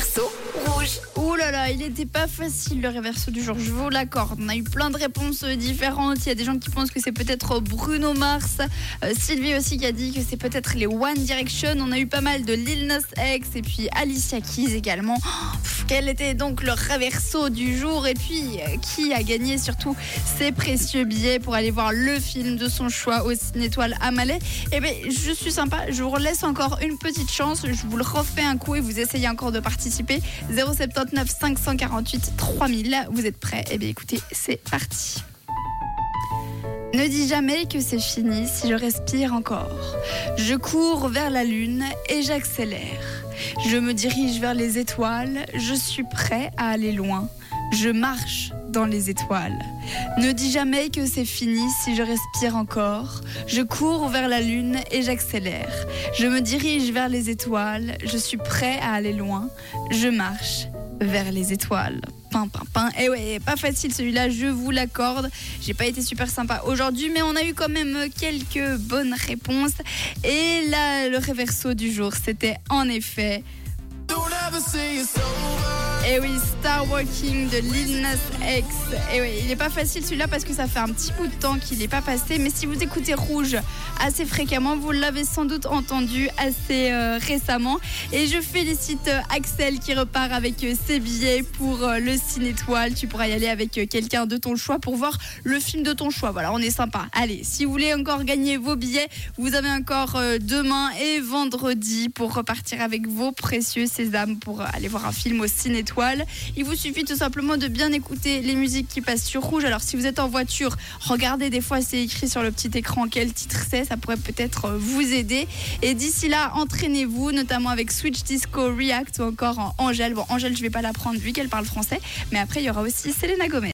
réverso rouge. Ouh là là, il n'était pas facile le réverso du jour, je vous l'accorde. On a eu plein de réponses euh, différentes. Il y a des gens qui pensent que c'est peut-être Bruno Mars. Euh, Sylvie aussi qui a dit que c'est peut-être les One Direction. On a eu pas mal de Lil Nas X et puis Alicia Keys également. Oh, quel était donc le réverso du jour? Et puis, euh, qui a gagné surtout ces précieux billets pour aller voir le film de son choix au Cinétoile à Malais? Eh bien, je suis sympa, je vous laisse encore une petite chance. Je vous le refais un coup et vous essayez encore de participer. 079 548 3000. Vous êtes prêts? Eh bien, écoutez, c'est parti. Ne dis jamais que c'est fini si je respire encore. Je cours vers la lune et j'accélère. Je me dirige vers les étoiles. Je suis prêt à aller loin. Je marche dans les étoiles. Ne dis jamais que c'est fini si je respire encore. Je cours vers la lune et j'accélère. Je me dirige vers les étoiles. Je suis prêt à aller loin. Je marche vers les étoiles. Pin, pin, pin. Et ouais, pas facile celui-là, je vous l'accorde. J'ai pas été super sympa aujourd'hui, mais on a eu quand même quelques bonnes réponses. Et là, le réverso du jour, c'était en effet. Et oui, Star Walking de Lil Nas X. Et oui, il n'est pas facile celui-là parce que ça fait un petit bout de temps qu'il n'est pas passé. Mais si vous écoutez Rouge assez fréquemment, vous l'avez sans doute entendu assez euh, récemment. Et je félicite euh, Axel qui repart avec euh, ses billets pour le Ciné Étoile. Tu pourras y aller avec quelqu'un de ton choix pour voir le film de ton choix. Voilà, on est sympa. Allez, si vous voulez encore gagner vos billets, vous avez encore demain et vendredi pour repartir avec vos précieux sésames pour aller voir un film au Ciné Étoile. Il vous suffit tout simplement de bien écouter les musiques qui passent sur rouge. Alors si vous êtes en voiture, regardez des fois c'est écrit sur le petit écran quel titre c'est, ça pourrait peut-être euh, vous aider. Et d'ici là, entraînez-vous, notamment avec Switch Disco React ou encore en Angèle. Bon, Angèle, je vais pas la prendre vu qu'elle parle français, mais après il y aura aussi Selena Gomez.